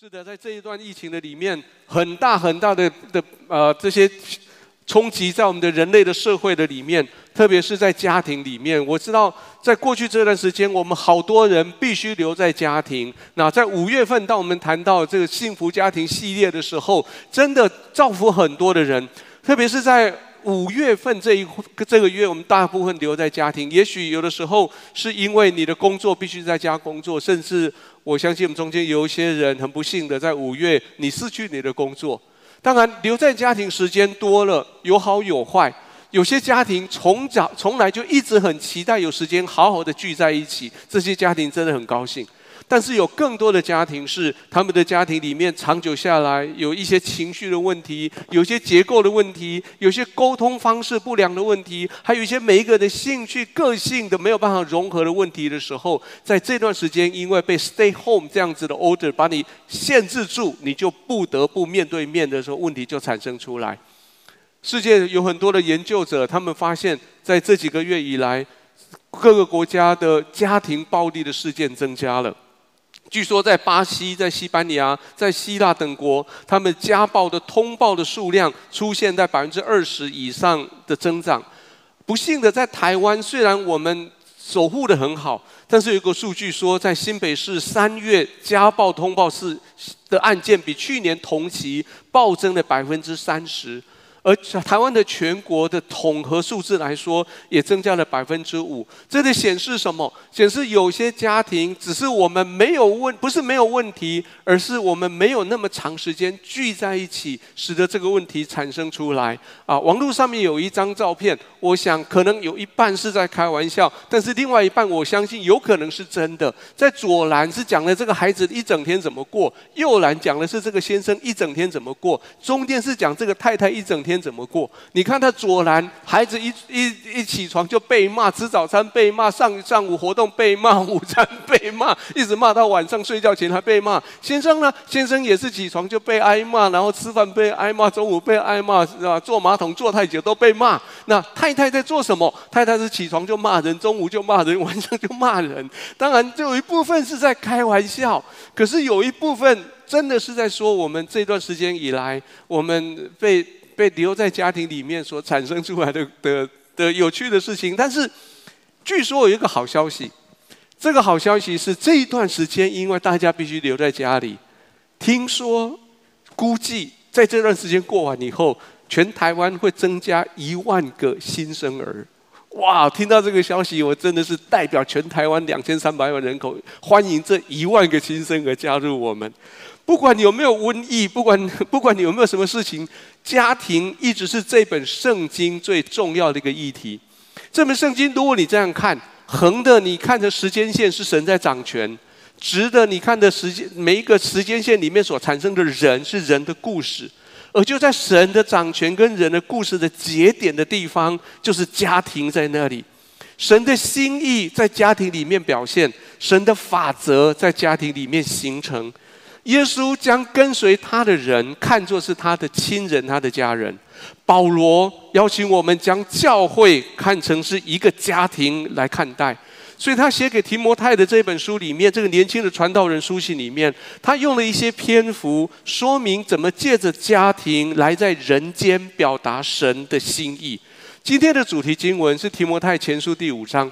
是的，在这一段疫情的里面，很大很大的的呃这些冲击在我们的人类的社会的里面，特别是在家庭里面。我知道，在过去这段时间，我们好多人必须留在家庭。那在五月份，当我们谈到这个幸福家庭系列的时候，真的造福很多的人，特别是在。五月份这一这个月，我们大部分留在家庭。也许有的时候是因为你的工作必须在家工作，甚至我相信我们中间有一些人很不幸的，在五月你失去你的工作。当然，留在家庭时间多了，有好有坏。有些家庭从早从来就一直很期待有时间好好的聚在一起，这些家庭真的很高兴。但是有更多的家庭是他们的家庭里面长久下来有一些情绪的问题，有些结构的问题，有些沟通方式不良的问题，还有一些每一个人的兴趣、个性的没有办法融合的问题的时候，在这段时间因为被 stay home 这样子的 order 把你限制住，你就不得不面对面的时候，问题就产生出来。世界有很多的研究者，他们发现在这几个月以来，各个国家的家庭暴力的事件增加了。据说，在巴西、在西班牙、在希腊等国，他们家暴的通报的数量出现在百分之二十以上的增长。不幸的，在台湾，虽然我们守护得很好，但是有个数据说，在新北市三月家暴通报是的案件比去年同期暴增了百分之三十。而台湾的全国的统合数字来说，也增加了百分之五。这里显示什么？显示有些家庭只是我们没有问，不是没有问题，而是我们没有那么长时间聚在一起，使得这个问题产生出来。啊，网络上面有一张照片，我想可能有一半是在开玩笑，但是另外一半我相信有可能是真的。在左栏是讲了这个孩子一整天怎么过，右栏讲的是这个先生一整天怎么过，中间是讲这个太太一整天。怎么过？你看他左栏，孩子一一一起床就被骂，吃早餐被骂，上上午活动被骂，午餐被骂，一直骂到晚上睡觉前还被骂。先生呢？先生也是起床就被挨骂，然后吃饭被挨骂，中午被挨骂，是吧？坐马桶坐太久都被骂。那太太在做什么？太太是起床就骂人，中午就骂人，晚上就骂人。当然，就有一部分是在开玩笑，可是有一部分真的是在说我们这段时间以来，我们被。被留在家庭里面所产生出来的的的有趣的事情，但是据说有一个好消息，这个好消息是这一段时间，因为大家必须留在家里，听说估计在这段时间过完以后，全台湾会增加一万个新生儿。哇！听到这个消息，我真的是代表全台湾两千三百万人口，欢迎这一万个新生儿加入我们。不管你有没有瘟疫，不管 不管你有没有什么事情，家庭一直是这本圣经最重要的一个议题。这本圣经，如果你这样看，横的你看的时间线是神在掌权，直的你看的时间每一个时间线里面所产生的人是人的故事，而就在神的掌权跟人的故事的节点的地方，就是家庭在那里。神的心意在家庭里面表现，神的法则在家庭里面形成。耶稣将跟随他的人看作是他的亲人、他的家人。保罗邀请我们将教会看成是一个家庭来看待，所以他写给提摩太的这本书里面，这个年轻的传道人书信里面，他用了一些篇幅说明怎么借着家庭来在人间表达神的心意。今天的主题经文是提摩太前书第五章。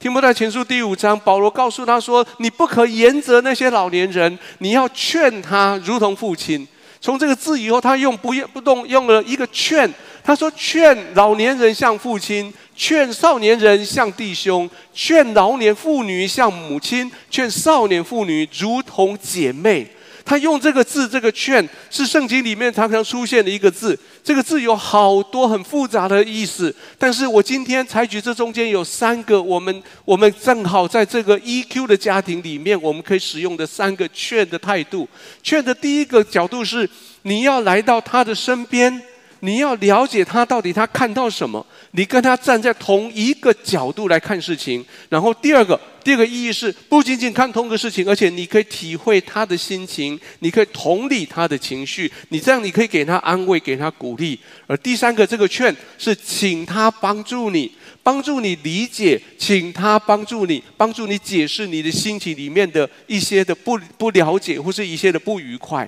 提摩太前书第五章，保罗告诉他说：“你不可严责那些老年人，你要劝他如同父亲。”从这个字以后，他用不用不动用了一个劝。他说：“劝老年人像父亲，劝少年人像弟兄，劝老年妇女像母亲，劝少年妇女如同姐妹。”他用这个字，这个“劝”是圣经里面常常出现的一个字。这个字有好多很复杂的意思，但是我今天采取这中间有三个，我们我们正好在这个 EQ 的家庭里面，我们可以使用的三个劝的态度。劝的第一个角度是，你要来到他的身边，你要了解他到底他看到什么，你跟他站在同一个角度来看事情。然后第二个，第二个意义是不仅仅看同一个事情，而且你可以体会他的心情，你可以同理他的情绪，你这样你可以给他安慰，给他鼓励。而第三个，这个劝是请他帮助你，帮助你理解，请他帮助你，帮助你解释你的心情里面的一些的不不了解，或是一些的不愉快。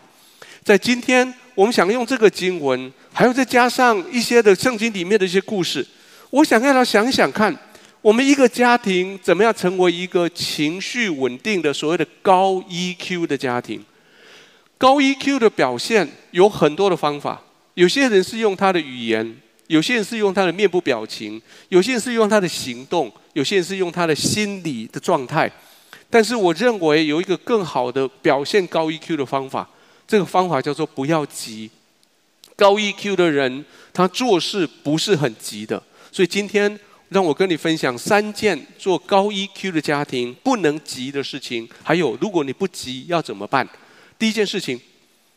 在今天，我们想用这个经文，还有再加上一些的圣经里面的一些故事，我想让他想想看，我们一个家庭怎么样成为一个情绪稳定的所谓的高 EQ 的家庭。高 EQ 的表现有很多的方法，有些人是用他的语言，有些人是用他的面部表情，有些人是用他的行动，有些人是用他的心理的状态。但是我认为有一个更好的表现高 EQ 的方法。这个方法叫做不要急。高 EQ 的人，他做事不是很急的。所以今天让我跟你分享三件做高 EQ 的家庭不能急的事情。还有，如果你不急要怎么办？第一件事情，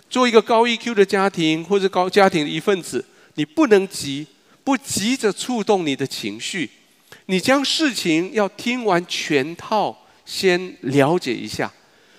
做一个高 EQ 的家庭或者高家庭的一份子，你不能急，不急着触动你的情绪。你将事情要听完全套，先了解一下。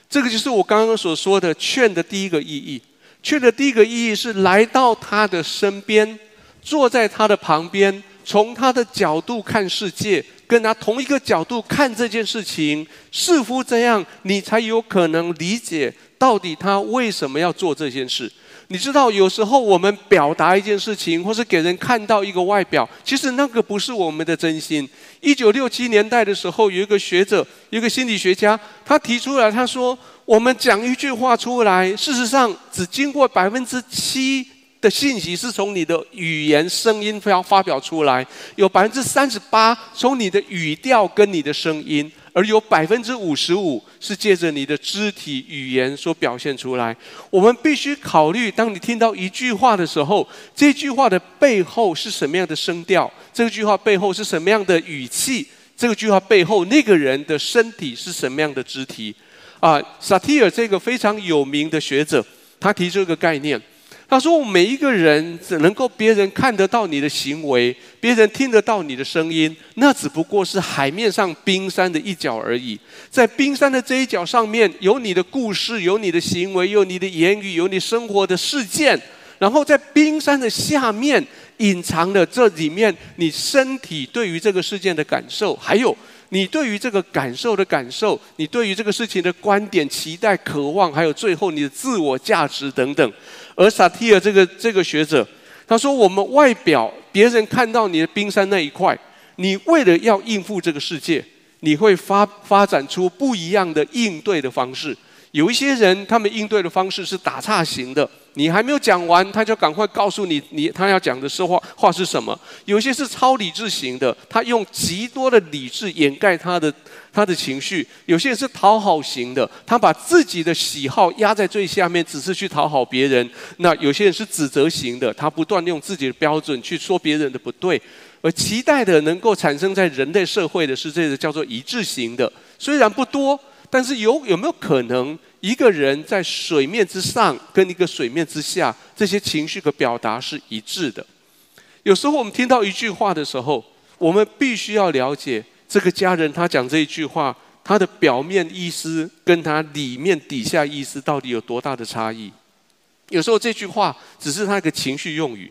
这个就是我刚刚所说的劝的第一个意义。去的第一个意义是来到他的身边，坐在他的旁边，从他的角度看世界，跟他同一个角度看这件事情，似乎这样，你才有可能理解到底他为什么要做这件事。你知道，有时候我们表达一件事情，或是给人看到一个外表，其实那个不是我们的真心。一九六七年代的时候，有一个学者，一个心理学家，他提出来，他说：“我们讲一句话出来，事实上只经过百分之七的信息是从你的语言声音发发表出来，有百分之三十八从你的语调跟你的声音。”而有百分之五十五是借着你的肢体语言所表现出来。我们必须考虑，当你听到一句话的时候，这句话的背后是什么样的声调？这句话背后是什么样的语气？这句话背后那个人的身体是什么样的肢体？啊，萨提尔这个非常有名的学者，他提出一个概念。他说：“每一个人只能够别人看得到你的行为，别人听得到你的声音，那只不过是海面上冰山的一角而已。在冰山的这一角上面，有你的故事，有你的行为，有你的言语，有你生活的事件。然后在冰山的下面，隐藏了这里面你身体对于这个事件的感受，还有。”你对于这个感受的感受，你对于这个事情的观点、期待、渴望，还有最后你的自我价值等等。而萨提尔这个这个学者，他说：我们外表别人看到你的冰山那一块，你为了要应付这个世界，你会发发展出不一样的应对的方式。有一些人，他们应对的方式是打岔型的。你还没有讲完，他就赶快告诉你，你他要讲的是话话是什么？有些是超理智型的，他用极多的理智掩盖他的他的情绪；有些人是讨好型的，他把自己的喜好压在最下面，只是去讨好别人。那有些人是指责型的，他不断用自己的标准去说别人的不对，而期待的能够产生在人类社会的是这个叫做一致型的，虽然不多。但是有有没有可能，一个人在水面之上跟一个水面之下，这些情绪的表达是一致的？有时候我们听到一句话的时候，我们必须要了解这个家人他讲这一句话，他的表面意思跟他里面底下意思到底有多大的差异？有时候这句话只是他一个情绪用语，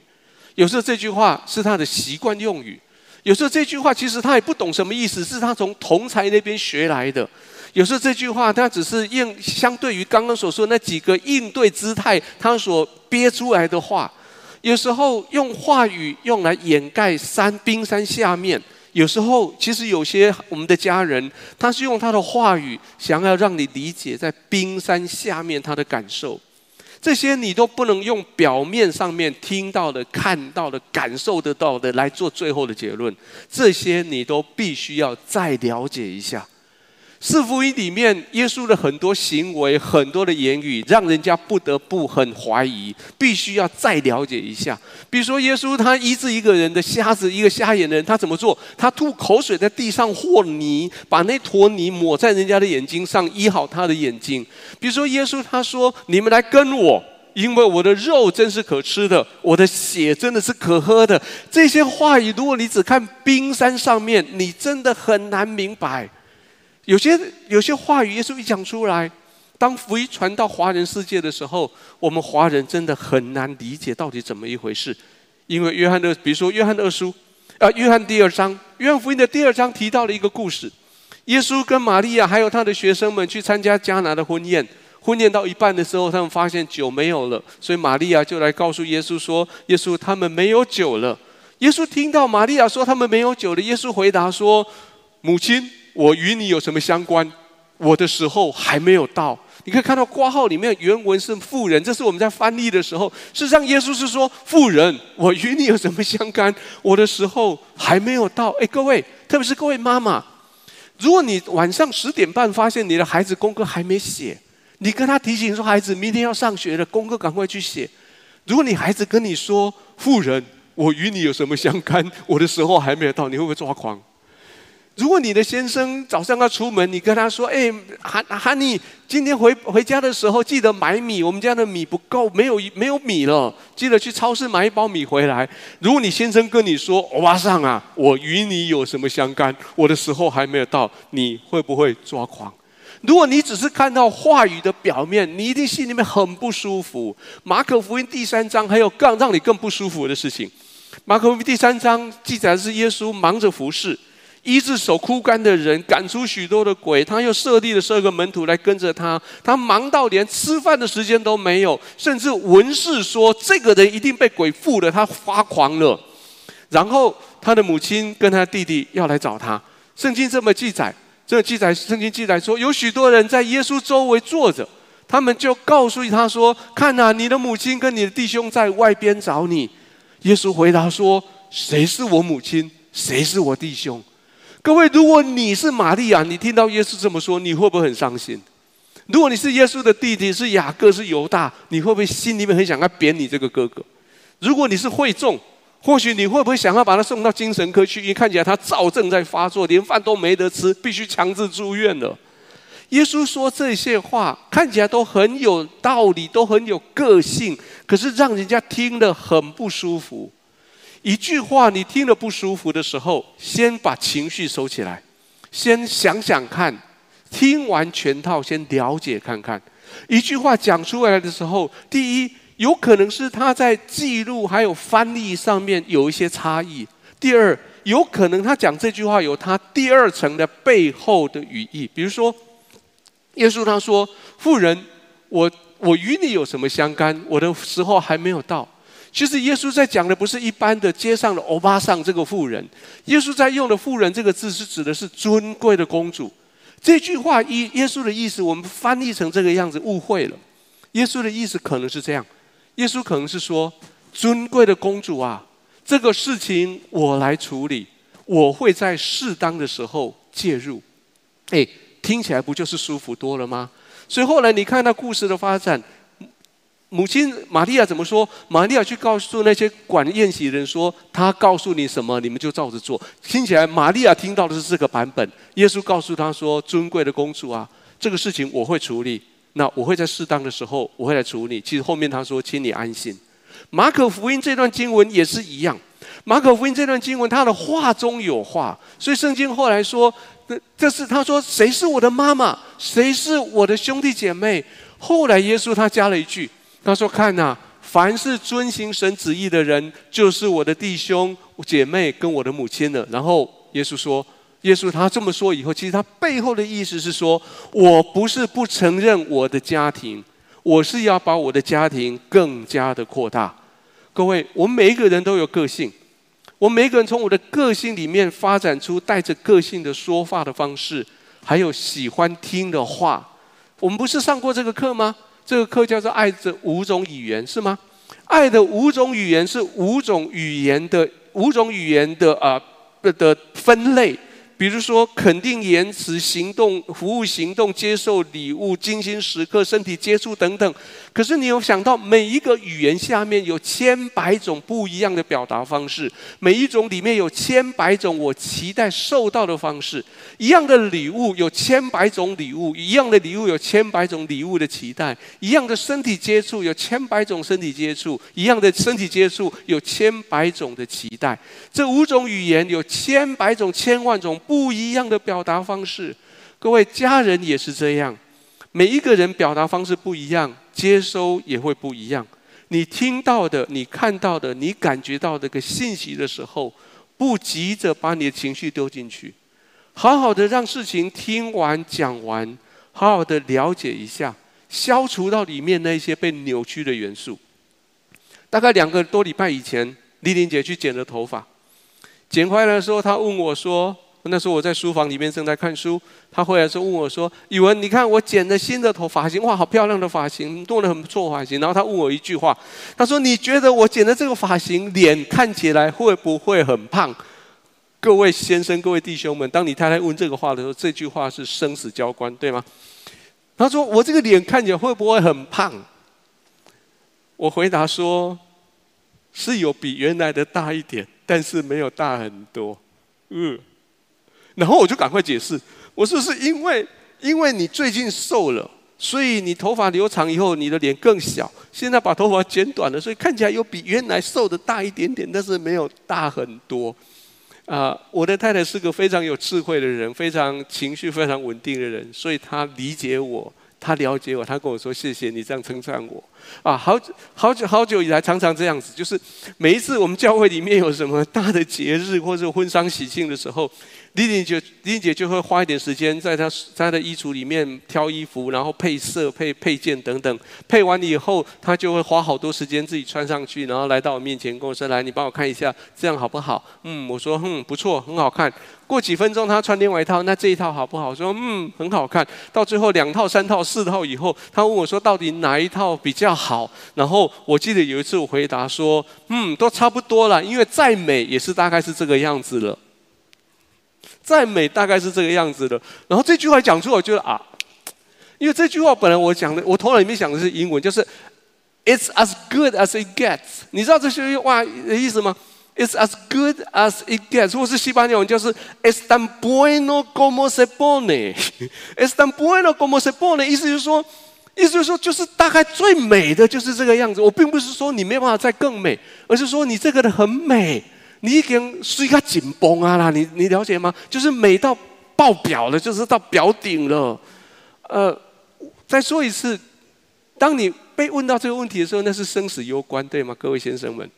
有时候这句话是他的习惯用语，有时候这句话其实他也不懂什么意思，是他从同才那边学来的。有时候这句话，它只是应相对于刚刚所说那几个应对姿态，他所憋出来的话。有时候用话语用来掩盖山冰山下面。有时候其实有些我们的家人，他是用他的话语想要让你理解在冰山下面他的感受。这些你都不能用表面上面听到的、看到的、感受得到的来做最后的结论。这些你都必须要再了解一下。四福音里面，耶稣的很多行为、很多的言语，让人家不得不很怀疑，必须要再了解一下。比如说，耶稣他医治一个人的瞎子，一个瞎眼的人，他怎么做？他吐口水在地上和泥，把那坨泥抹在人家的眼睛上，医好他的眼睛。比如说，耶稣他说：“你们来跟我。”因为我的肉真是可吃的，我的血真的是可喝的。这些话语，如果你只看冰山上面，你真的很难明白。有些有些话语，耶稣一讲出来，当福音传到华人世界的时候，我们华人真的很难理解到底怎么一回事。因为约翰的，比如说约翰二书，啊，约翰第二章，约翰福音的第二章提到了一个故事：耶稣跟玛利亚还有他的学生们去参加迦拿的婚宴。婚宴到一半的时候，他们发现酒没有了，所以玛利亚就来告诉耶稣说：“耶稣，他们没有酒了。”耶稣听到玛利亚说他们没有酒了，耶稣回答说：“母亲，我与你有什么相关？我的时候还没有到。”你可以看到括号里面原文是妇人，这是我们在翻译的时候，事实上耶稣是说：“妇人，我与你有什么相干？我的时候还没有到。”哎，各位，特别是各位妈妈，如果你晚上十点半发现你的孩子功课还没写，你跟他提醒说：“孩子，明天要上学了，功课赶快去写。”如果你孩子跟你说：“妇人，我与你有什么相干？我的时候还没有到。”你会不会抓狂？如果你的先生早上要出门，你跟他说：“哎，哈哈尼，今天回回家的时候记得买米，我们家的米不够，没有没有米了，记得去超市买一包米回来。”如果你先生跟你说：“欧巴桑啊，我与你有什么相干？我的时候还没有到。”你会不会抓狂？如果你只是看到话语的表面，你一定心里面很不舒服。马可福音第三章还有更让你更不舒服的事情。马可福音第三章记载的是耶稣忙着服侍，医治手枯干的人，赶出许多的鬼。他又设立了十二个门徒来跟着他，他忙到连吃饭的时间都没有，甚至文士说这个人一定被鬼附了，他发狂了。然后他的母亲跟他弟弟要来找他，圣经这么记载。这个记载，圣经记载说，有许多人在耶稣周围坐着，他们就告诉他说：“看呐，你的母亲跟你的弟兄在外边找你。”耶稣回答说：“谁是我母亲？谁是我弟兄？”各位，如果你是玛利亚，你听到耶稣这么说，你会不会很伤心？如果你是耶稣的弟弟，是雅各，是犹大，你会不会心里面很想要扁你这个哥哥？如果你是会众，或许你会不会想要把他送到精神科去？因为看起来他躁症在发作，连饭都没得吃，必须强制住院了。耶稣说这些话看起来都很有道理，都很有个性，可是让人家听得很不舒服。一句话你听了不舒服的时候，先把情绪收起来，先想想看，听完全套先了解看看。一句话讲出来的时候，第一。有可能是他在记录还有翻译上面有一些差异。第二，有可能他讲这句话有他第二层的背后的语义。比如说，耶稣他说：“妇人，我我与你有什么相干？我的时候还没有到。”其实耶稣在讲的不是一般的街上的欧巴桑这个妇人，耶稣在用的“妇人”这个字是指的是尊贵的公主。这句话耶耶稣的意思，我们翻译成这个样子误会了。耶稣的意思可能是这样。耶稣可能是说：“尊贵的公主啊，这个事情我来处理，我会在适当的时候介入。”哎，听起来不就是舒服多了吗？所以后来你看到故事的发展，母亲玛利亚怎么说？玛利亚去告诉那些管宴席的人说：“他告诉你什么，你们就照着做。”听起来玛利亚听到的是这个版本。耶稣告诉他说：“尊贵的公主啊，这个事情我会处理。”那我会在适当的时候，我会来处理。其实后面他说，请你安心。马可福音这段经文也是一样。马可福音这段经文，他的话中有话，所以圣经后来说，这这是他说，谁是我的妈妈，谁是我的兄弟姐妹。后来耶稣他加了一句，他说：看呐，凡是遵行神旨意的人，就是我的弟兄姐妹跟我的母亲了。然后耶稣说。耶稣他这么说以后，其实他背后的意思是说，我不是不承认我的家庭，我是要把我的家庭更加的扩大。各位，我们每一个人都有个性，我们每个人从我的个性里面发展出带着个性的说话的方式，还有喜欢听的话。我们不是上过这个课吗？这个课叫做《爱的五种语言》，是吗？爱的五种语言是五种语言的五种语言的啊的的分类。比如说肯定言辞、行动、服务行动、接受礼物、精心时刻、身体接触等等。可是你有想到，每一个语言下面有千百种不一样的表达方式，每一种里面有千百种我期待受到的方式。一样的礼物有千百种礼物，一样的礼物有千百种礼物的期待。一样的身体接触有千百种身体接触，一样的身体接触有千百种的期待。这五种语言有千百种、千万种。不一样的表达方式，各位家人也是这样。每一个人表达方式不一样，接收也会不一样。你听到的、你看到的、你感觉到的个信息的时候，不急着把你的情绪丢进去，好好的让事情听完讲完，好好的了解一下，消除到里面那些被扭曲的元素。大概两个多礼拜以前，丽玲姐去剪了头发，剪回来的时候，她问我说。那时候我在书房里面正在看书，他回来时候问我说：“宇文，你看我剪了新的头发型，哇，好漂亮的发型，弄得很不错发型。”然后他问我一句话，他说：“你觉得我剪的这个发型，脸看起来会不会很胖？”各位先生、各位弟兄们，当你太太问这个话的时候，这句话是生死交关，对吗？他说：“我这个脸看起来会不会很胖？”我回答说：“是有比原来的大一点，但是没有大很多。”嗯。然后我就赶快解释，我说是因为因为你最近瘦了，所以你头发留长以后，你的脸更小。现在把头发剪短了，所以看起来有比原来瘦的大一点点，但是没有大很多。啊、我的太太是个非常有智慧的人，非常情绪非常稳定的人，所以她理解我。她了解我，她跟我说：“谢谢你这样称赞我。”啊，好好久好久以来，常常这样子，就是每一次我们教会里面有什么大的节日或者婚丧喜庆的时候，丽丽姐丽丽姐就会花一点时间在她在她的衣橱里面挑衣服，然后配色、配配件等等。配完以后，她就会花好多时间自己穿上去，然后来到我面前跟我说：“来，你帮我看一下，这样好不好？”嗯，我说：“嗯，不错，很好看。”过几分钟，她穿另外一套，那这一套好不好？说嗯，很好看。到最后两套、三套、四套以后，她问我说，到底哪一套比较好？然后我记得有一次我回答说，嗯，都差不多了，因为再美也是大概是这个样子了。再美大概是这个样子的。然后这句话讲出来，我觉得啊，因为这句话本来我讲的，我头脑里面想的是英文，就是 "It's as good as it gets"。你知道这些话的意思吗？It's as good as it gets，或是西班牙文就是 Es tan bueno como se pone，Es tan bueno como se pone，意思就是说，意思就是说，就是大概最美的就是这个样子。我并不是说你没办法再更美，而是说你这个的很美，你已经是一个紧绷啊啦，你你了解吗？就是美到爆表了，就是到表顶了。呃，再说一次，当你被问到这个问题的时候，那是生死攸关，对吗？各位先生们。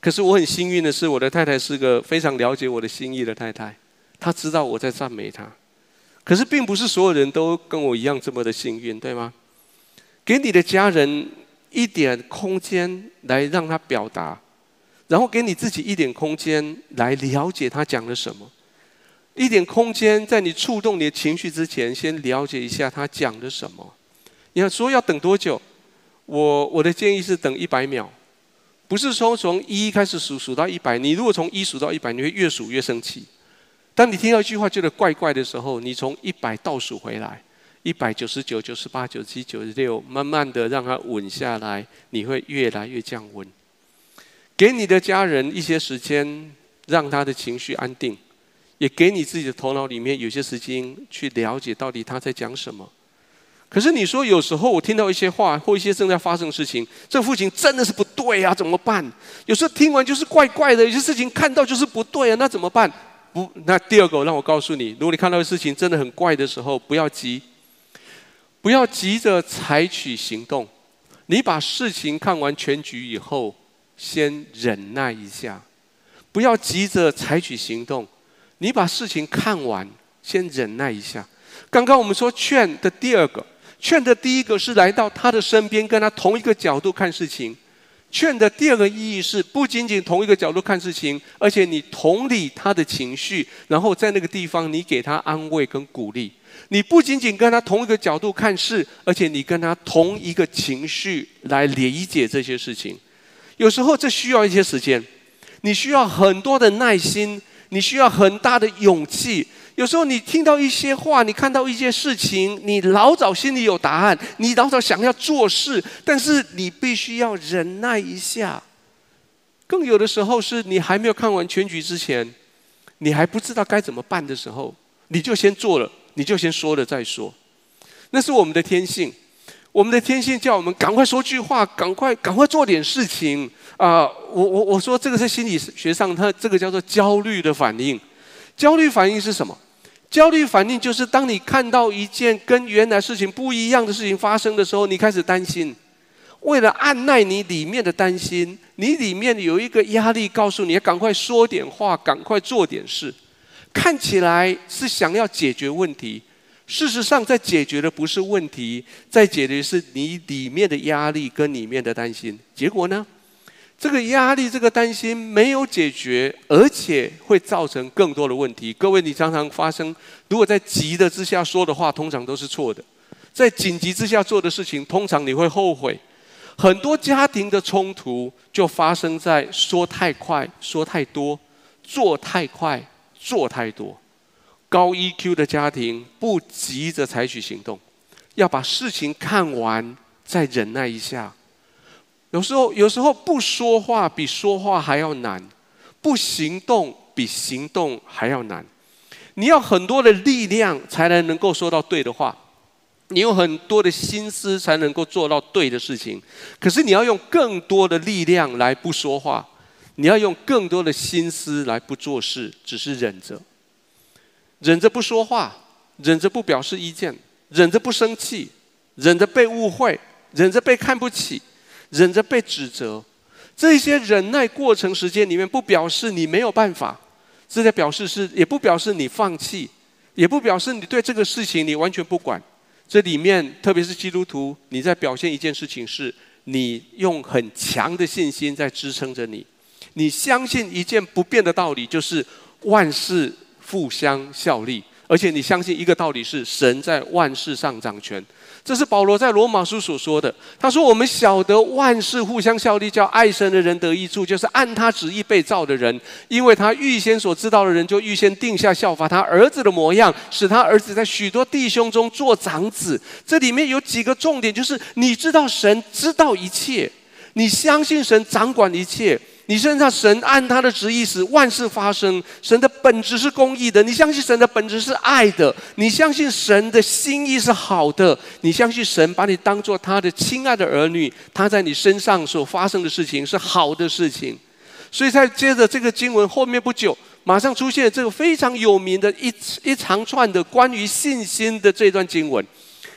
可是我很幸运的是，我的太太是个非常了解我的心意的太太，她知道我在赞美她。可是并不是所有人都跟我一样这么的幸运，对吗？给你的家人一点空间来让他表达，然后给你自己一点空间来了解他讲了什么，一点空间在你触动你的情绪之前，先了解一下他讲了什么。你要说要等多久？我我的建议是等一百秒。不是说从一开始数数到一百，你如果从一数到一百，你会越数越生气。当你听到一句话觉得怪怪的时候，你从一百倒数回来，一百九十九、九十八、九十七、九十六，慢慢的让它稳下来，你会越来越降温。给你的家人一些时间，让他的情绪安定，也给你自己的头脑里面有些时间去了解到底他在讲什么。可是你说有时候我听到一些话或一些正在发生的事情，这父亲真的是不对啊，怎么办？有时候听完就是怪怪的，有些事情看到就是不对啊，那怎么办？不，那第二个让我告诉你，如果你看到的事情真的很怪的时候，不要急，不要急着采取行动。你把事情看完全局以后，先忍耐一下，不要急着采取行动。你把事情看完，先忍耐一下。刚刚我们说劝的第二个。劝的第一个是来到他的身边，跟他同一个角度看事情；劝的第二个意义是不仅仅同一个角度看事情，而且你同理他的情绪，然后在那个地方你给他安慰跟鼓励。你不仅仅跟他同一个角度看事，而且你跟他同一个情绪来理解这些事情。有时候这需要一些时间，你需要很多的耐心。你需要很大的勇气。有时候你听到一些话，你看到一些事情，你老早心里有答案，你老早想要做事，但是你必须要忍耐一下。更有的时候是你还没有看完全局之前，你还不知道该怎么办的时候，你就先做了，你就先说了再说。那是我们的天性，我们的天性叫我们赶快说句话，赶快赶快做点事情啊！我我我说这个是心理学上，它这个叫做焦虑的反应。焦虑反应是什么？焦虑反应就是当你看到一件跟原来事情不一样的事情发生的时候，你开始担心。为了按捺你里面的担心，你里面有一个压力，告诉你赶快说点话，赶快做点事。看起来是想要解决问题，事实上在解决的不是问题，在解决的是你里面的压力跟里面的担心。结果呢？这个压力、这个担心没有解决，而且会造成更多的问题。各位，你常常发生，如果在急的之下说的话，通常都是错的；在紧急之下做的事情，通常你会后悔。很多家庭的冲突就发生在说太快、说太多、做太快、做太多。高 EQ 的家庭不急着采取行动，要把事情看完再忍耐一下。有时候，有时候不说话比说话还要难，不行动比行动还要难。你要很多的力量才能能够说到对的话，你有很多的心思才能够做到对的事情。可是你要用更多的力量来不说话，你要用更多的心思来不做事，只是忍着，忍着不说话，忍着不表示意见，忍着不生气，忍着被误会，忍着被看不起。忍着被指责，这些忍耐过程时间里面，不表示你没有办法，这在表示是，也不表示你放弃，也不表示你对这个事情你完全不管。这里面，特别是基督徒，你在表现一件事情是，你用很强的信心在支撑着你，你相信一件不变的道理，就是万事互相效力，而且你相信一个道理是，神在万事上掌权。这是保罗在罗马书所说的。他说：“我们晓得万事互相效力，叫爱神的人得益处，就是按他旨意被造的人。因为他预先所知道的人，就预先定下效法他儿子的模样，使他儿子在许多弟兄中做长子。”这里面有几个重点，就是你知道神知道一切，你相信神掌管一切。你身上神按他的旨意使万事发生，神的本质是公义的。你相信神的本质是爱的，你相信神的心意是好的，你相信神把你当做他的亲爱的儿女，他在你身上所发生的事情是好的事情。所以在接着这个经文后面不久，马上出现这个非常有名的一一长串的关于信心的这段经文。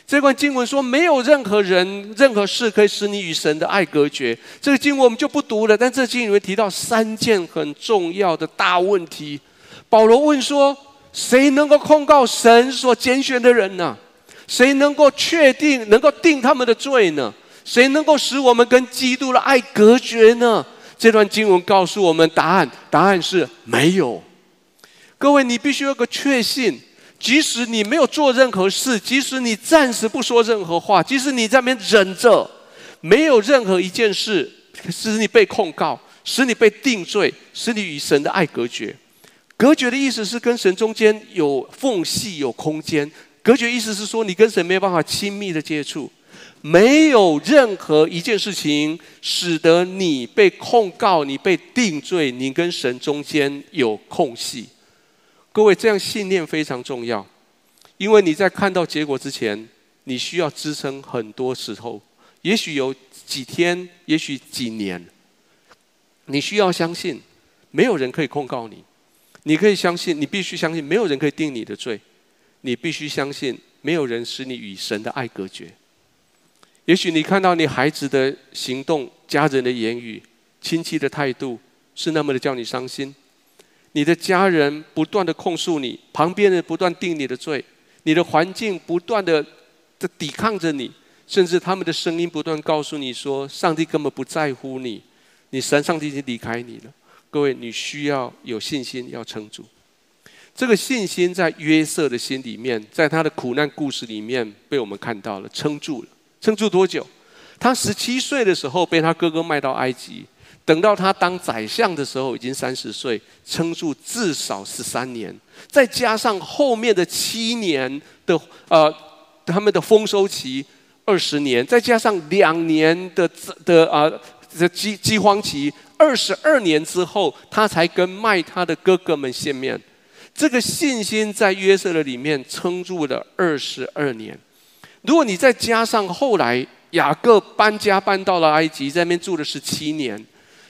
这段经文说，没有任何人、任何事可以使你与神的爱隔绝。这个经文我们就不读了，但这经里面提到三件很重要的大问题。保罗问说：谁能够控告神所拣选的人呢？谁能够确定、能够定他们的罪呢？谁能够使我们跟基督的爱隔绝呢？这段经文告诉我们答案，答案是没有。各位，你必须有个确信。即使你没有做任何事，即使你暂时不说任何话，即使你在那边忍着，没有任何一件事使你被控告，使你被定罪，使你与神的爱隔绝。隔绝的意思是跟神中间有缝隙、有空间。隔绝意思是说你跟神没有办法亲密的接触，没有任何一件事情使得你被控告、你被定罪，你跟神中间有空隙。各位，这样信念非常重要，因为你在看到结果之前，你需要支撑很多时候，也许有几天，也许几年。你需要相信，没有人可以控告你；你可以相信，你必须相信，没有人可以定你的罪；你必须相信，没有人使你与神的爱隔绝。也许你看到你孩子的行动、家人的言语、亲戚的态度，是那么的叫你伤心。你的家人不断的控诉你，旁边人不断定你的罪，你的环境不断的在抵抗着你，甚至他们的声音不断告诉你说，上帝根本不在乎你，你神上帝已经离开你了。各位，你需要有信心，要撑住。这个信心在约瑟的心里面，在他的苦难故事里面被我们看到了，撑住了。撑住多久？他十七岁的时候被他哥哥卖到埃及。等到他当宰相的时候，已经三十岁，撑住至少十三年，再加上后面的七年的呃他们的丰收期二十年，再加上两年的的啊的饥饥荒期二十二年之后，他才跟卖他的哥哥们见面。这个信心在约瑟的里面撑住了二十二年。如果你再加上后来雅各搬家搬到了埃及，在那边住了十七年。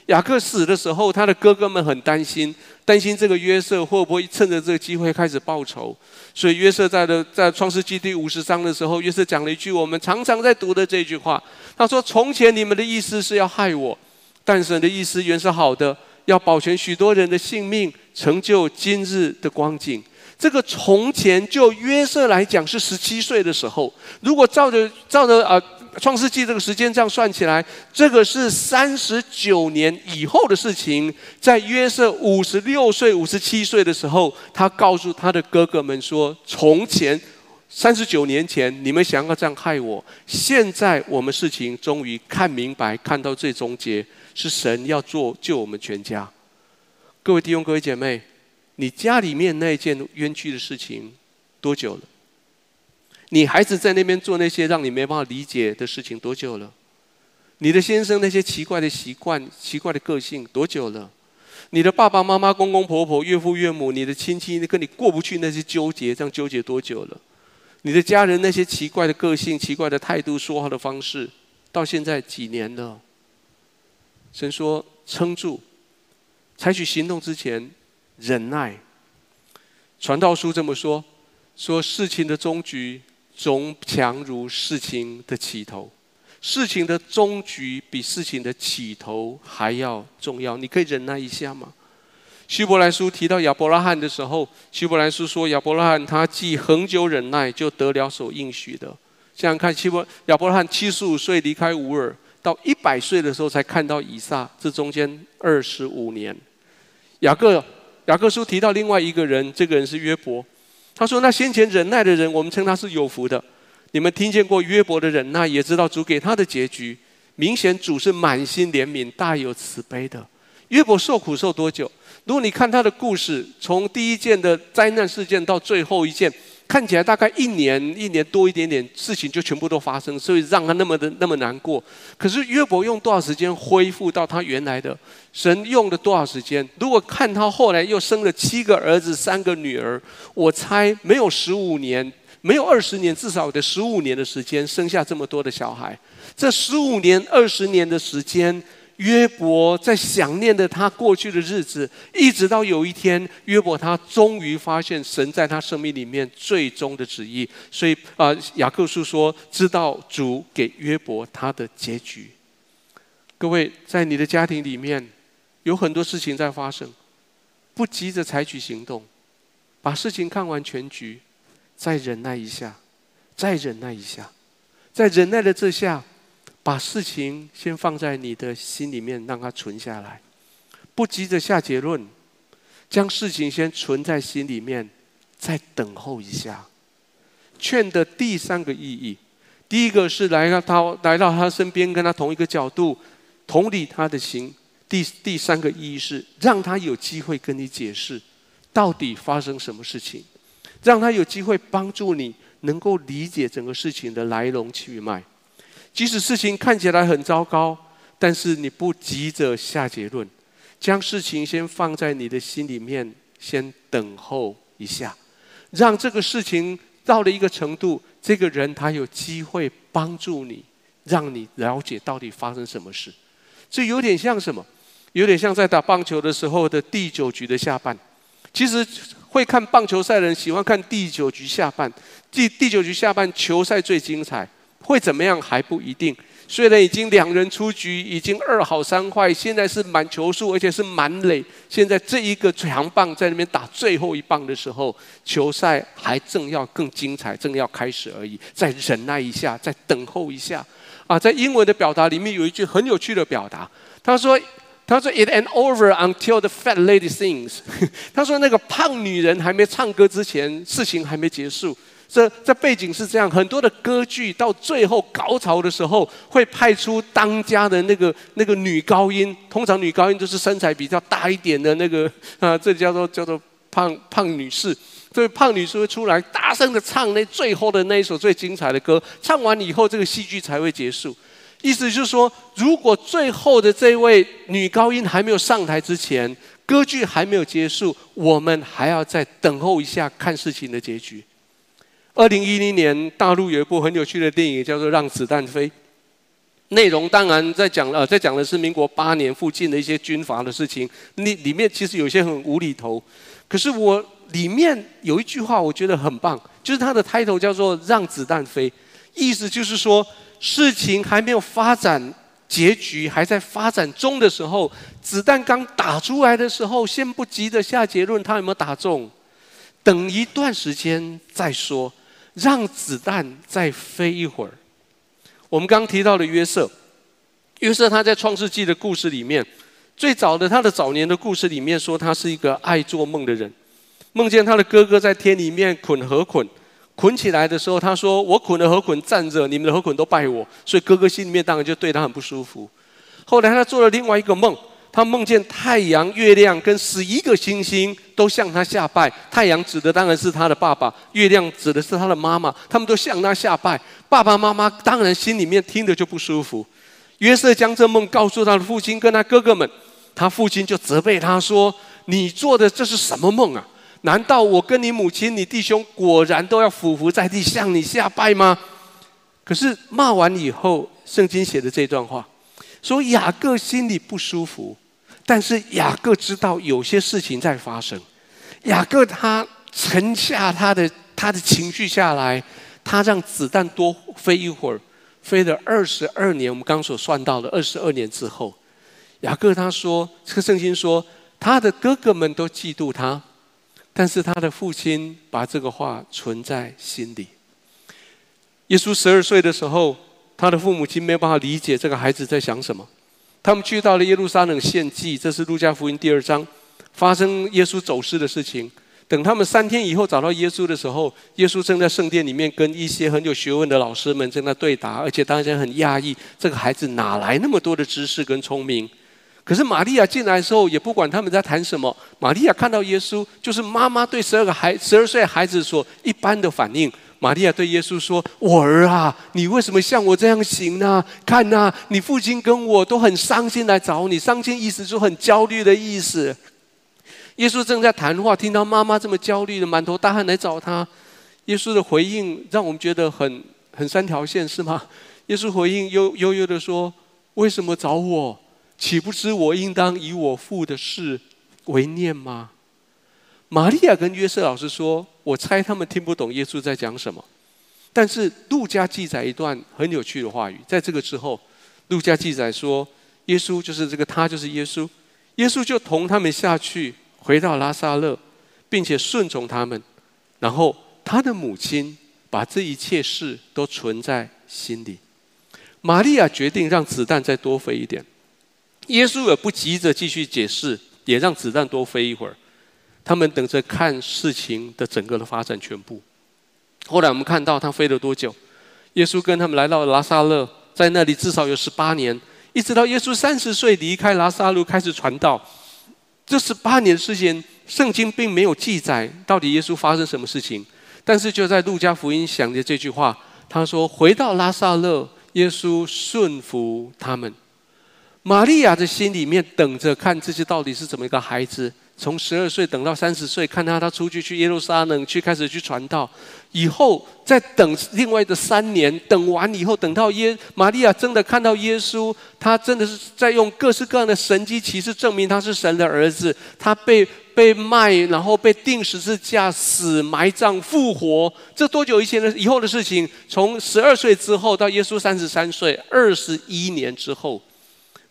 雅各死的时候，他的哥哥们很担心，担心这个约瑟会不会趁着这个机会开始报仇。所以约瑟在的在创世纪第五十章的时候，约瑟讲了一句我们常常在读的这句话。他说：“从前你们的意思是要害我，但神的意思原是好的，要保全许多人的性命，成就今日的光景。”这个从前就约瑟来讲是十七岁的时候，如果照着照着啊。创世纪这个时间这样算起来，这个是三十九年以后的事情。在约瑟五十六岁、五十七岁的时候，他告诉他的哥哥们说：“从前三十九年前，你们想要这样害我，现在我们事情终于看明白，看到最终结，是神要做救我们全家。”各位弟兄、各位姐妹，你家里面那件冤屈的事情多久了？你孩子在那边做那些让你没办法理解的事情多久了？你的先生那些奇怪的习惯、奇怪的个性多久了？你的爸爸妈妈、公公婆婆、岳父岳母、你的亲戚跟你过不去那些纠结，这样纠结多久了？你的家人那些奇怪的个性、奇怪的态度、说话的方式，到现在几年了？神说：撑住，采取行动之前忍耐。传道书这么说：说事情的终局。总强如事情的起头，事情的终局比事情的起头还要重要。你可以忍耐一下吗？希伯来书提到亚伯拉罕的时候，希伯来书说亚伯拉罕他既恒久忍耐，就得了所应许的。想想看，希伯亚伯拉罕七十五岁离开乌尔，到一百岁的时候才看到以撒，这中间二十五年。雅各雅各书提到另外一个人，这个人是约伯。他说：“那先前忍耐的人，我们称他是有福的。你们听见过约伯的忍耐，也知道主给他的结局。明显主是满心怜悯、大有慈悲的。约伯受苦受多久？如果你看他的故事，从第一件的灾难事件到最后一件。”看起来大概一年，一年多一点点，事情就全部都发生，所以让他那么的那么难过。可是约伯用多少时间恢复到他原来的？神用了多少时间？如果看他后来又生了七个儿子，三个女儿，我猜没有十五年，没有二十年，至少得十五年的时间生下这么多的小孩。这十五年、二十年的时间。约伯在想念着他过去的日子，一直到有一天，约伯他终于发现神在他生命里面最终的旨意。所以啊，雅各书说，知道主给约伯他的结局。各位，在你的家庭里面，有很多事情在发生，不急着采取行动，把事情看完全局，再忍耐一下，再忍耐一下，在忍耐的这下。把事情先放在你的心里面，让它存下来，不急着下结论，将事情先存在心里面，再等候一下。劝的第三个意义，第一个是来到他来到他身边，跟他同一个角度，同理他的心。第第三个意义是让他有机会跟你解释，到底发生什么事情，让他有机会帮助你能够理解整个事情的来龙去脉。即使事情看起来很糟糕，但是你不急着下结论，将事情先放在你的心里面，先等候一下，让这个事情到了一个程度，这个人他有机会帮助你，让你了解到底发生什么事。这有点像什么？有点像在打棒球的时候的第九局的下半。其实会看棒球赛的人喜欢看第九局下半，第第九局下半球赛最精彩。会怎么样还不一定。虽然已经两人出局，已经二好三坏，现在是满球数，而且是满垒。现在这一个强棒在那边打最后一棒的时候，球赛还正要更精彩，正要开始而已。再忍耐一下，再等候一下。啊，在英文的表达里面有一句很有趣的表达，他说：“他说 It ain't over until the fat lady sings。” 他说那个胖女人还没唱歌之前，事情还没结束。这这背景是这样，很多的歌剧到最后高潮的时候，会派出当家的那个那个女高音，通常女高音都是身材比较大一点的那个啊，这叫做叫做胖胖女士。这位胖女士会出来，大声的唱那最后的那一首最精彩的歌。唱完以后，这个戏剧才会结束。意思就是说，如果最后的这位女高音还没有上台之前，歌剧还没有结束，我们还要再等候一下，看事情的结局。二零一零年，大陆有一部很有趣的电影，叫做《让子弹飞》。内容当然在讲呃，在讲的是民国八年附近的一些军阀的事情。里里面其实有些很无厘头，可是我里面有一句话，我觉得很棒，就是它的 title 叫做“让子弹飞”，意思就是说，事情还没有发展结局，还在发展中的时候，子弹刚打出来的时候，先不急着下结论，它有没有打中，等一段时间再说。让子弹再飞一会儿。我们刚提到的约瑟，约瑟他在创世纪的故事里面，最早的他的早年的故事里面说，他是一个爱做梦的人，梦见他的哥哥在天里面捆河捆，捆起来的时候，他说：“我捆的河捆站着，你们的河捆都拜我。”所以哥哥心里面当然就对他很不舒服。后来他做了另外一个梦。他梦见太阳、月亮跟十一个星星都向他下拜。太阳指的当然是他的爸爸，月亮指的是他的妈妈，他们都向他下拜。爸爸妈妈当然心里面听着就不舒服。约瑟将这梦告诉他的父亲跟他哥哥们，他父亲就责备他说：“你做的这是什么梦啊？难道我跟你母亲、你弟兄果然都要俯伏在地向你下拜吗？”可是骂完以后，圣经写的这段话。说雅各心里不舒服，但是雅各知道有些事情在发生。雅各他沉下他的他的情绪下来，他让子弹多飞一会儿，飞了二十二年。我们刚所算到的二十二年之后，雅各他说：“这个圣经说，他的哥哥们都嫉妒他，但是他的父亲把这个话存在心里。”耶稣十二岁的时候。他的父母亲没有办法理解这个孩子在想什么。他们去到了耶路撒冷献祭，这是路加福音第二章发生耶稣走失的事情。等他们三天以后找到耶稣的时候，耶稣正在圣殿里面跟一些很有学问的老师们正在对答，而且大家很讶异，这个孩子哪来那么多的知识跟聪明？可是玛利亚进来的时候，也不管他们在谈什么。玛利亚看到耶稣，就是妈妈对十二个孩十二岁孩子所一般的反应。玛利亚对耶稣说：“我儿啊，你为什么像我这样行呢？看呐，你父亲跟我都很伤心来找你，伤心意思就很焦虑的意思。”耶稣正在谈话，听到妈妈这么焦虑的满头大汗来找他，耶稣的回应让我们觉得很很三条线，是吗？耶稣回应悠悠悠的说：“为什么找我？岂不知我应当以我父的事为念吗？”玛利亚跟约瑟老师说：“我猜他们听不懂耶稣在讲什么。”但是路加记载一段很有趣的话语，在这个之后，路加记载说，耶稣就是这个他就是耶稣，耶稣就同他们下去，回到拉撒勒，并且顺从他们。然后他的母亲把这一切事都存在心里。玛利亚决定让子弹再多飞一点，耶稣也不急着继续解释，也让子弹多飞一会儿。他们等着看事情的整个的发展全部。后来我们看到他飞了多久？耶稣跟他们来到拉撒勒，在那里至少有十八年，一直到耶稣三十岁离开拉撒路开始传道。这十八年时间，圣经并没有记载到底耶稣发生什么事情。但是就在路加福音讲的这句话，他说：“回到拉撒勒，耶稣顺服他们。”玛利亚的心里面等着看这些到底是怎么一个孩子。从十二岁等到三十岁，看他他出去去耶路撒冷去开始去传道，以后再等另外的三年，等完以后，等到耶玛利亚真的看到耶稣，他真的是在用各式各样的神迹奇事证明他是神的儿子。他被被卖，然后被钉十字架，死埋葬复活，这多久以前的以后的事情？从十二岁之后到耶稣三十三岁，二十一年之后，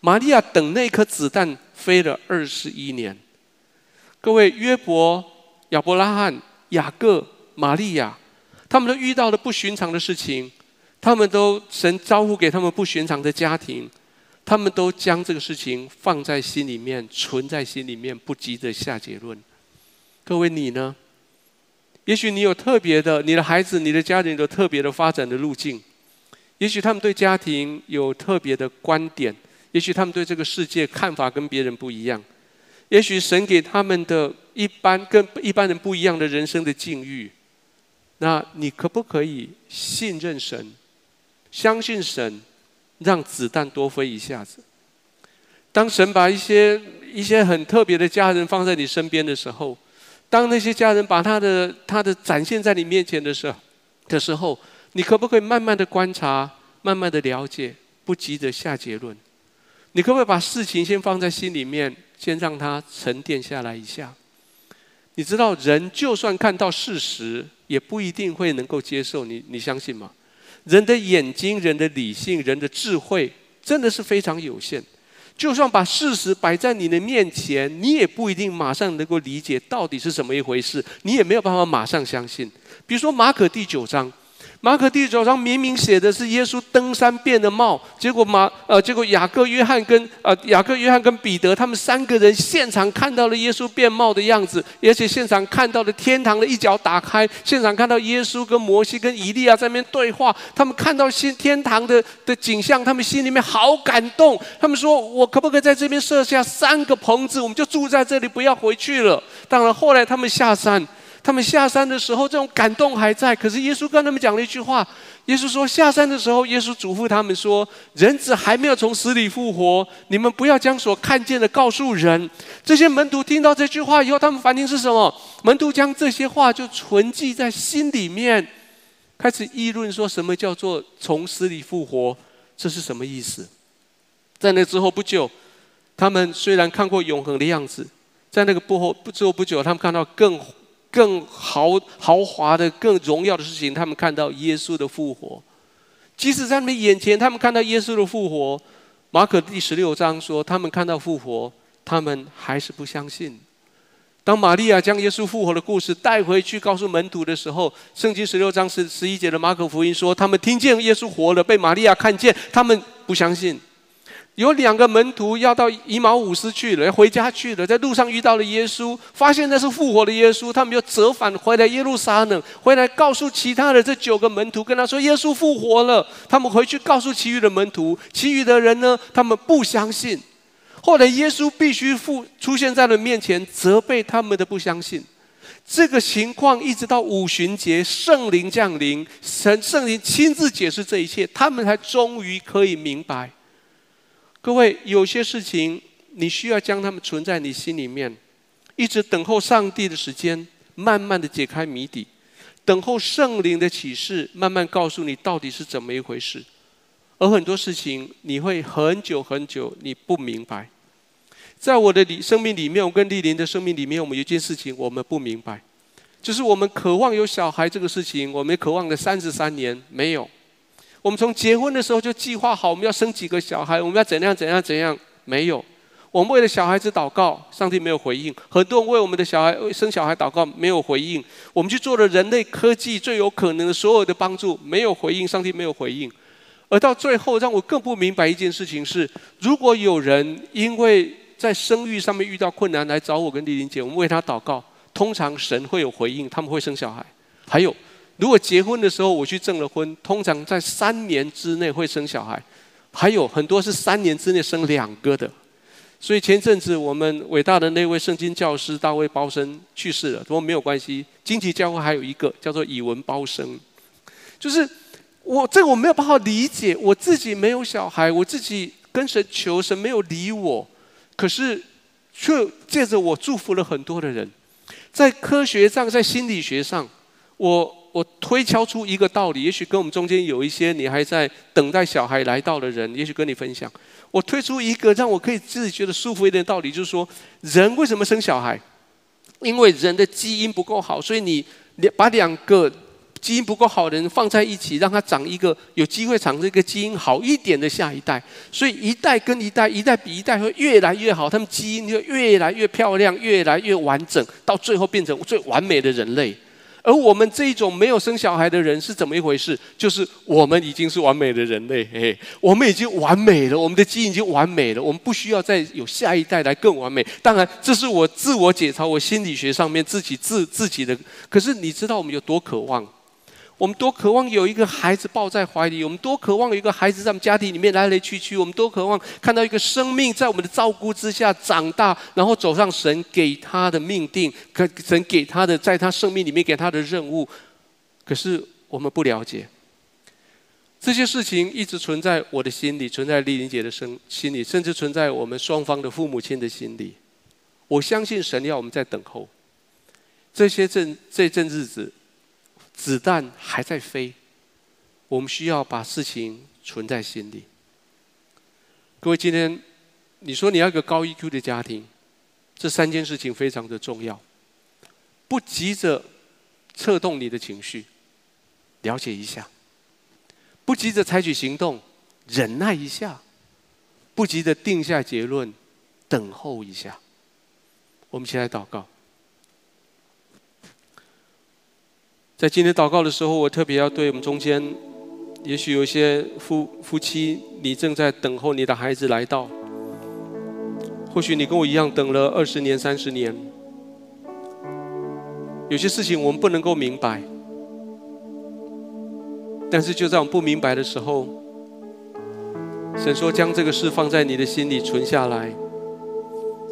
玛利亚等那颗子弹飞了二十一年。各位，约伯、亚伯拉罕、雅各、玛利亚，他们都遇到了不寻常的事情，他们都神招呼给他们不寻常的家庭，他们都将这个事情放在心里面，存在心里面，不急着下结论。各位，你呢？也许你有特别的，你的孩子、你的家人有特别的发展的路径。也许他们对家庭有特别的观点，也许他们对这个世界看法跟别人不一样。也许神给他们的一般跟一般人不一样的人生的境遇，那你可不可以信任神，相信神，让子弹多飞一下子？当神把一些一些很特别的家人放在你身边的时候，当那些家人把他的他的展现在你面前的时候的时候，你可不可以慢慢的观察，慢慢的了解，不急着下结论？你可不可以把事情先放在心里面，先让它沉淀下来一下？你知道，人就算看到事实，也不一定会能够接受你，你相信吗？人的眼睛、人的理性、人的智慧，真的是非常有限。就算把事实摆在你的面前，你也不一定马上能够理解到底是怎么一回事，你也没有办法马上相信。比如说马可第九章。马可第九章明明写的是耶稣登山变的貌，结果马呃，结果雅各、约翰跟呃雅各、约翰跟彼得他们三个人现场看到了耶稣变貌的样子，而且现场看到了天堂的一角打开，现场看到耶稣跟摩西跟以利亚在那边对话，他们看到新天堂的的景象，他们心里面好感动，他们说：“我可不可以在这边设下三个棚子，我们就住在这里，不要回去了？”当然，后来他们下山。他们下山的时候，这种感动还在。可是耶稣跟他们讲了一句话：耶稣说，下山的时候，耶稣嘱咐他们说，人子还没有从死里复活，你们不要将所看见的告诉人。这些门徒听到这句话以后，他们反应是什么？门徒将这些话就存记在心里面，开始议论说什么叫做从死里复活，这是什么意思？在那之后不久，他们虽然看过永恒的样子，在那个不后不之后不久，他们看到更。更豪豪华的、更荣耀的事情，他们看到耶稣的复活。即使在他们眼前，他们看到耶稣的复活。马可第十六章说，他们看到复活，他们还是不相信。当玛利亚将耶稣复活的故事带回去告诉门徒的时候，圣经十六章十十一节的马可福音说，他们听见耶稣活了，被玛利亚看见，他们不相信。有两个门徒要到以马五斯去了，要回家去了，在路上遇到了耶稣，发现那是复活的耶稣，他们又折返回来耶路撒冷，回来告诉其他的这九个门徒，跟他说耶稣复活了。他们回去告诉其余的门徒，其余的人呢，他们不相信。后来耶稣必须复出现在了面前，责备他们的不相信。这个情况一直到五旬节，圣灵降临，神圣灵亲自解释这一切，他们才终于可以明白。各位，有些事情你需要将它们存在你心里面，一直等候上帝的时间，慢慢的解开谜底，等候圣灵的启示，慢慢告诉你到底是怎么一回事。而很多事情你会很久很久你不明白。在我的里生命里面，我跟丽玲的生命里面，我们有一件事情我们不明白，就是我们渴望有小孩这个事情，我们渴望了三十三年没有。我们从结婚的时候就计划好，我们要生几个小孩，我们要怎样怎样怎样。没有，我们为了小孩子祷告，上帝没有回应。很多人为我们的小孩生小孩祷告，没有回应。我们去做了人类科技最有可能的所有的帮助，没有回应，上帝没有回应。而到最后，让我更不明白一件事情是：如果有人因为在生育上面遇到困难来找我跟丽玲姐，我们为他祷告，通常神会有回应，他们会生小孩。还有。如果结婚的时候我去证了婚，通常在三年之内会生小孩，还有很多是三年之内生两个的。所以前阵子我们伟大的那位圣经教师大卫鲍森去世了，说没有关系，荆棘教会还有一个叫做以文包生，就是我这个我没有办法理解，我自己没有小孩，我自己跟神求神没有理我，可是却借着我祝福了很多的人，在科学上，在心理学上，我。我推敲出一个道理，也许跟我们中间有一些你还在等待小孩来到的人，也许跟你分享。我推出一个让我可以自己觉得舒服一点的道理，就是说，人为什么生小孩？因为人的基因不够好，所以你你把两个基因不够好的人放在一起，让他长一个有机会长这个基因好一点的下一代，所以一代跟一代，一代比一代会越来越好，他们基因就越来越漂亮，越来越完整，到最后变成最完美的人类。而我们这一种没有生小孩的人是怎么一回事？就是我们已经是完美的人类，嘿嘿，我们已经完美了，我们的基因已经完美了，我们不需要再有下一代来更完美。当然，这是我自我解嘲，我心理学上面自己自自己的。可是你知道我们有多渴望？我们多渴望有一个孩子抱在怀里，我们多渴望有一个孩子在我们家庭里面来来去去，我们多渴望看到一个生命在我们的照顾之下长大，然后走上神给他的命定，神给他的在他生命里面给他的任务。可是我们不了解这些事情，一直存在我的心里，存在丽玲姐的生心里，甚至存在我们双方的父母亲的心里。我相信神要我们在等候这些阵这阵日子。子弹还在飞，我们需要把事情存在心里。各位，今天你说你要一个高 EQ 的家庭，这三件事情非常的重要。不急着策动你的情绪，了解一下；不急着采取行动，忍耐一下；不急着定下结论，等候一下。我们先来祷告。在今天祷告的时候，我特别要对我们中间，也许有一些夫夫妻，你正在等候你的孩子来到。或许你跟我一样等了二十年、三十年。有些事情我们不能够明白，但是就在我们不明白的时候，神说将这个事放在你的心里存下来，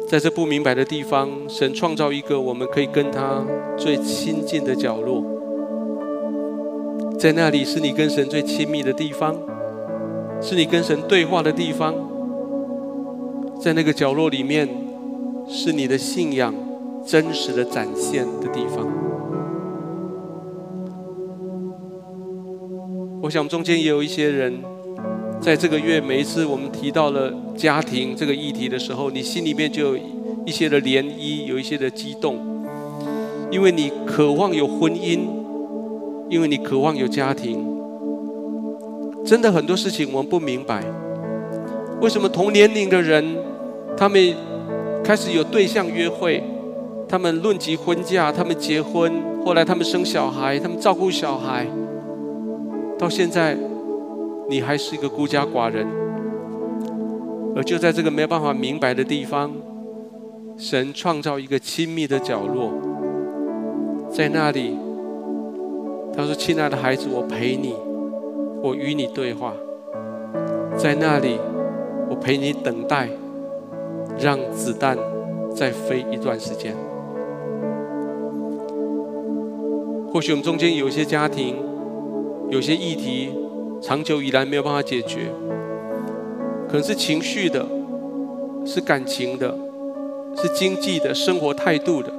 在这不明白的地方，神创造一个我们可以跟他最亲近的角落。在那里是你跟神最亲密的地方，是你跟神对话的地方。在那个角落里面，是你的信仰真实的展现的地方。我想中间也有一些人，在这个月每一次我们提到了家庭这个议题的时候，你心里面就有一些的涟漪，有一些的激动，因为你渴望有婚姻。因为你渴望有家庭，真的很多事情我们不明白，为什么同年龄的人，他们开始有对象约会，他们论及婚嫁，他们结婚，后来他们生小孩，他们照顾小孩，到现在你还是一个孤家寡人，而就在这个没办法明白的地方，神创造一个亲密的角落，在那里。他说：“亲爱的孩子，我陪你，我与你对话，在那里，我陪你等待，让子弹再飞一段时间。或许我们中间有些家庭，有些议题，长久以来没有办法解决，可能是情绪的，是感情的，是经济的，生活态度的，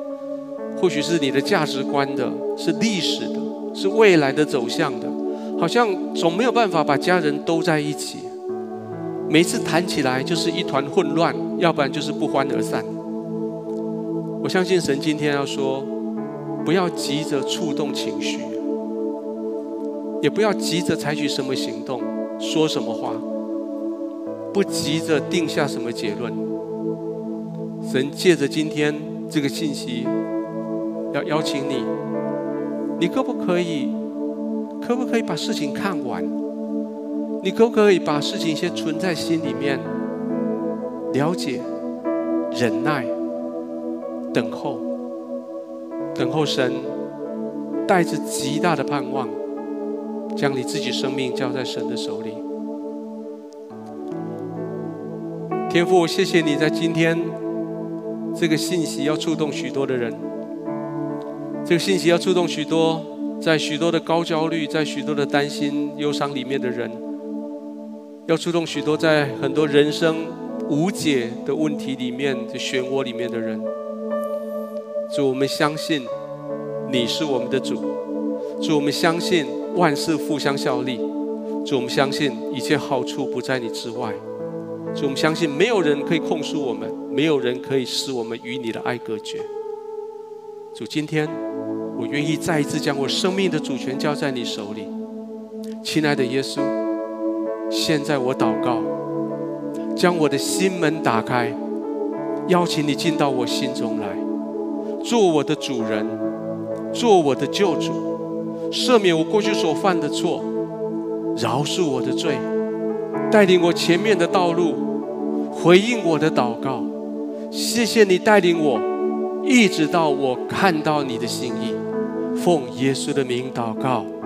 或许是你的价值观的，是历史的。”是未来的走向的，好像总没有办法把家人都在一起。每次谈起来就是一团混乱，要不然就是不欢而散。我相信神今天要说，不要急着触动情绪，也不要急着采取什么行动，说什么话，不急着定下什么结论。神借着今天这个信息，要邀请你。你可不可以，可不可以把事情看完？你可不可以把事情先存在心里面，了解、忍耐、等候，等候神带着极大的盼望，将你自己生命交在神的手里。天父，谢谢你在今天这个信息要触动许多的人。这个信息要触动许多在许多的高焦虑、在许多的担心、忧伤里面的人，要触动许多在很多人生无解的问题里面的漩涡里面的人。主，我们相信你是我们的主；主，我们相信万事互相效力；主，我们相信一切好处不在你之外；主，我们相信没有人可以控诉我们，没有人可以使我们与你的爱隔绝。主，今天我愿意再一次将我生命的主权交在你手里，亲爱的耶稣，现在我祷告，将我的心门打开，邀请你进到我心中来。做我的主人，做我的救主，赦免我过去所犯的错，饶恕我的罪，带领我前面的道路，回应我的祷告，谢谢你带领我。一直到我看到你的心意奉耶稣的名祷告。